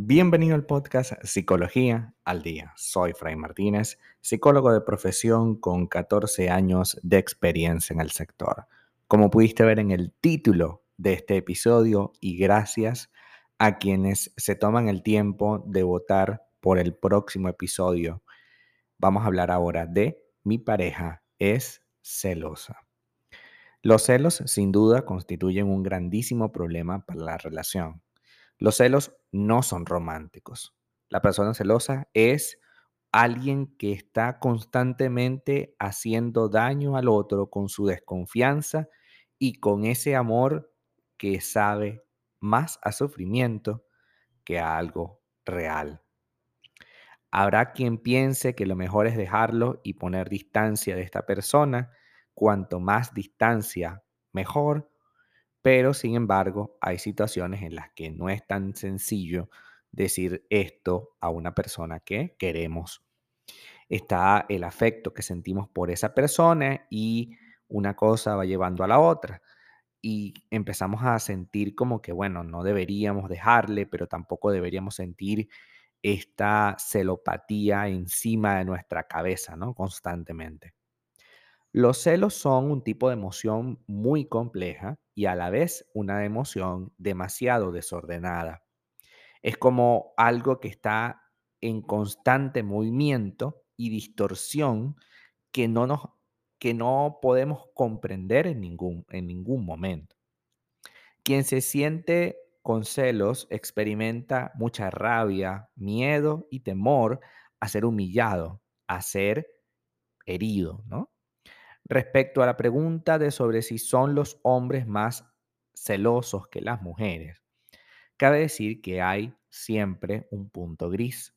Bienvenido al podcast Psicología al Día. Soy Fray Martínez, psicólogo de profesión con 14 años de experiencia en el sector. Como pudiste ver en el título de este episodio, y gracias a quienes se toman el tiempo de votar por el próximo episodio, vamos a hablar ahora de mi pareja es celosa. Los celos sin duda constituyen un grandísimo problema para la relación. Los celos no son románticos. La persona celosa es alguien que está constantemente haciendo daño al otro con su desconfianza y con ese amor que sabe más a sufrimiento que a algo real. Habrá quien piense que lo mejor es dejarlo y poner distancia de esta persona. Cuanto más distancia, mejor. Pero, sin embargo, hay situaciones en las que no es tan sencillo decir esto a una persona que queremos. Está el afecto que sentimos por esa persona y una cosa va llevando a la otra. Y empezamos a sentir como que, bueno, no deberíamos dejarle, pero tampoco deberíamos sentir esta celopatía encima de nuestra cabeza, ¿no? Constantemente. Los celos son un tipo de emoción muy compleja y a la vez una emoción demasiado desordenada. Es como algo que está en constante movimiento y distorsión que no, nos, que no podemos comprender en ningún, en ningún momento. Quien se siente con celos experimenta mucha rabia, miedo y temor a ser humillado, a ser herido, ¿no? Respecto a la pregunta de sobre si son los hombres más celosos que las mujeres, cabe decir que hay siempre un punto gris.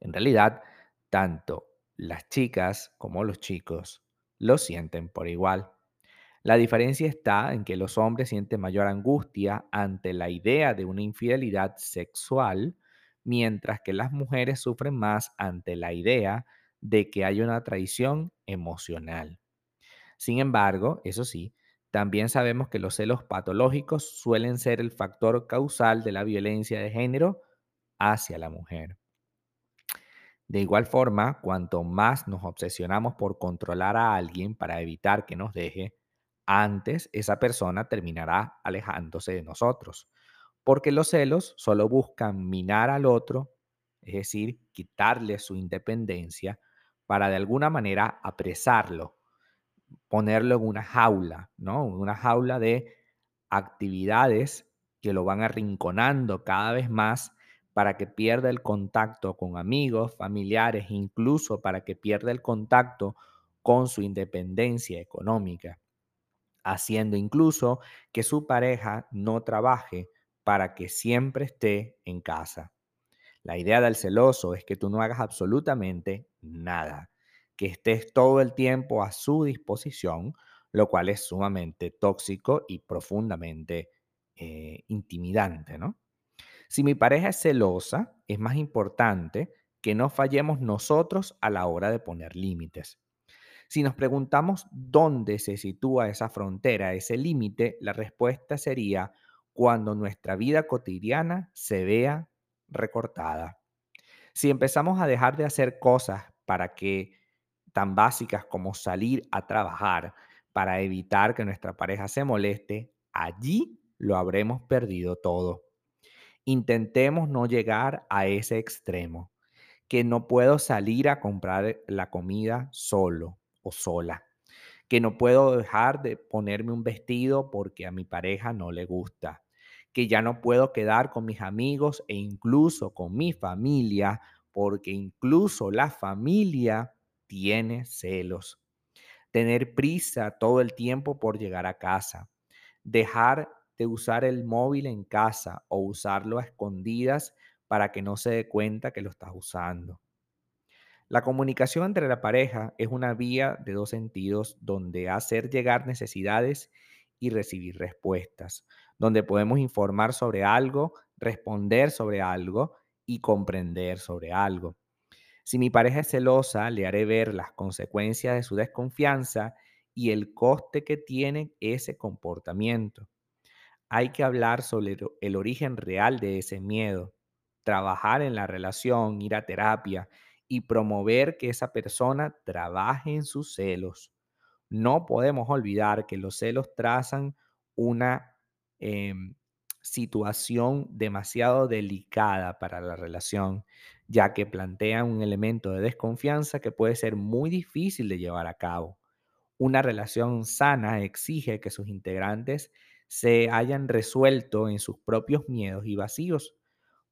En realidad, tanto las chicas como los chicos lo sienten por igual. La diferencia está en que los hombres sienten mayor angustia ante la idea de una infidelidad sexual, mientras que las mujeres sufren más ante la idea de que hay una traición emocional. Sin embargo, eso sí, también sabemos que los celos patológicos suelen ser el factor causal de la violencia de género hacia la mujer. De igual forma, cuanto más nos obsesionamos por controlar a alguien para evitar que nos deje, antes esa persona terminará alejándose de nosotros. Porque los celos solo buscan minar al otro, es decir, quitarle su independencia para de alguna manera apresarlo, ponerlo en una jaula, ¿no? Una jaula de actividades que lo van arrinconando cada vez más para que pierda el contacto con amigos, familiares, incluso para que pierda el contacto con su independencia económica haciendo incluso que su pareja no trabaje para que siempre esté en casa. La idea del celoso es que tú no hagas absolutamente nada, que estés todo el tiempo a su disposición, lo cual es sumamente tóxico y profundamente eh, intimidante, ¿no? Si mi pareja es celosa, es más importante que no fallemos nosotros a la hora de poner límites. Si nos preguntamos dónde se sitúa esa frontera, ese límite, la respuesta sería cuando nuestra vida cotidiana se vea recortada. Si empezamos a dejar de hacer cosas para que tan básicas como salir a trabajar para evitar que nuestra pareja se moleste, allí lo habremos perdido todo. Intentemos no llegar a ese extremo, que no puedo salir a comprar la comida solo, sola, que no puedo dejar de ponerme un vestido porque a mi pareja no le gusta, que ya no puedo quedar con mis amigos e incluso con mi familia porque incluso la familia tiene celos. Tener prisa todo el tiempo por llegar a casa. Dejar de usar el móvil en casa o usarlo a escondidas para que no se dé cuenta que lo estás usando. La comunicación entre la pareja es una vía de dos sentidos donde hacer llegar necesidades y recibir respuestas, donde podemos informar sobre algo, responder sobre algo y comprender sobre algo. Si mi pareja es celosa, le haré ver las consecuencias de su desconfianza y el coste que tiene ese comportamiento. Hay que hablar sobre el origen real de ese miedo, trabajar en la relación, ir a terapia y promover que esa persona trabaje en sus celos. No podemos olvidar que los celos trazan una em, situación demasiado delicada para la relación, ya que plantean un elemento de desconfianza que puede ser muy difícil de llevar a cabo. Una relación sana exige que sus integrantes se hayan resuelto en sus propios miedos y vacíos.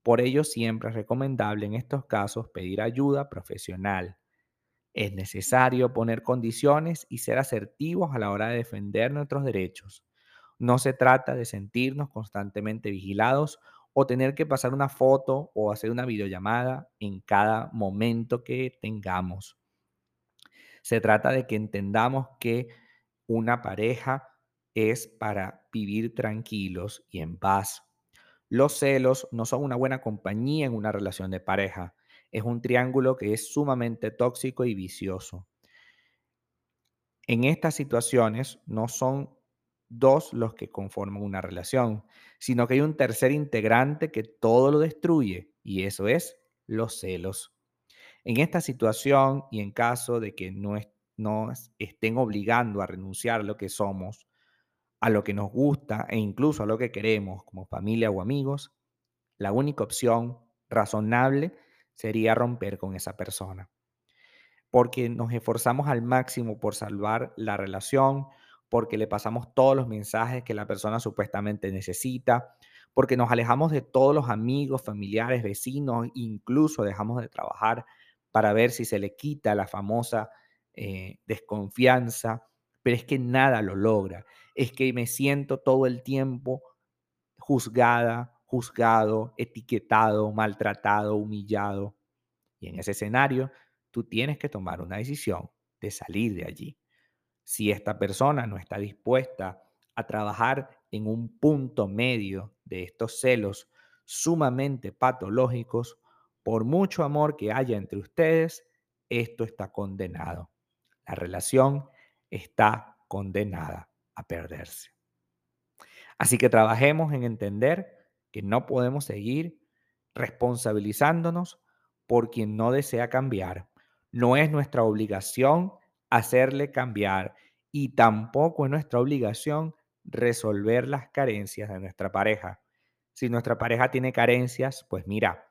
Por ello, siempre es recomendable en estos casos pedir ayuda profesional. Es necesario poner condiciones y ser asertivos a la hora de defender nuestros derechos. No se trata de sentirnos constantemente vigilados o tener que pasar una foto o hacer una videollamada en cada momento que tengamos. Se trata de que entendamos que una pareja es para vivir tranquilos y en paz. Los celos no son una buena compañía en una relación de pareja. Es un triángulo que es sumamente tóxico y vicioso. En estas situaciones no son dos los que conforman una relación, sino que hay un tercer integrante que todo lo destruye y eso es los celos. En esta situación y en caso de que no nos estén obligando a renunciar a lo que somos, a lo que nos gusta e incluso a lo que queremos como familia o amigos, la única opción razonable sería romper con esa persona. Porque nos esforzamos al máximo por salvar la relación, porque le pasamos todos los mensajes que la persona supuestamente necesita, porque nos alejamos de todos los amigos, familiares, vecinos, incluso dejamos de trabajar para ver si se le quita la famosa eh, desconfianza, pero es que nada lo logra. Es que me siento todo el tiempo juzgada, juzgado, etiquetado, maltratado, humillado. Y en ese escenario, tú tienes que tomar una decisión de salir de allí. Si esta persona no está dispuesta a trabajar en un punto medio de estos celos sumamente patológicos, por mucho amor que haya entre ustedes, esto está condenado. La relación está condenada a perderse. Así que trabajemos en entender que no podemos seguir responsabilizándonos por quien no desea cambiar. No es nuestra obligación hacerle cambiar y tampoco es nuestra obligación resolver las carencias de nuestra pareja. Si nuestra pareja tiene carencias, pues mira,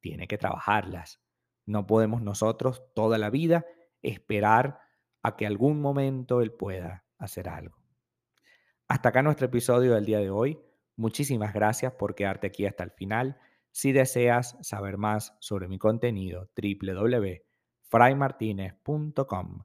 tiene que trabajarlas. No podemos nosotros toda la vida esperar a que algún momento él pueda hacer algo. Hasta acá nuestro episodio del día de hoy. Muchísimas gracias por quedarte aquí hasta el final. Si deseas saber más sobre mi contenido, www.fraymartinez.com.